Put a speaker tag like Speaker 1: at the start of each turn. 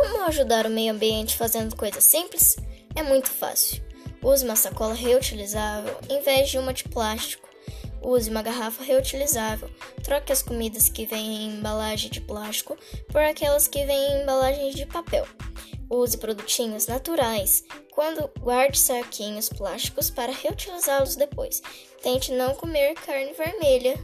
Speaker 1: Como ajudar o meio ambiente fazendo coisas simples? É muito fácil. Use uma sacola reutilizável em vez de uma de plástico. Use uma garrafa reutilizável. Troque as comidas que vêm em embalagem de plástico por aquelas que vêm em embalagens de papel. Use produtinhos naturais. Quando guarde saquinhos plásticos para reutilizá-los depois. Tente não comer carne vermelha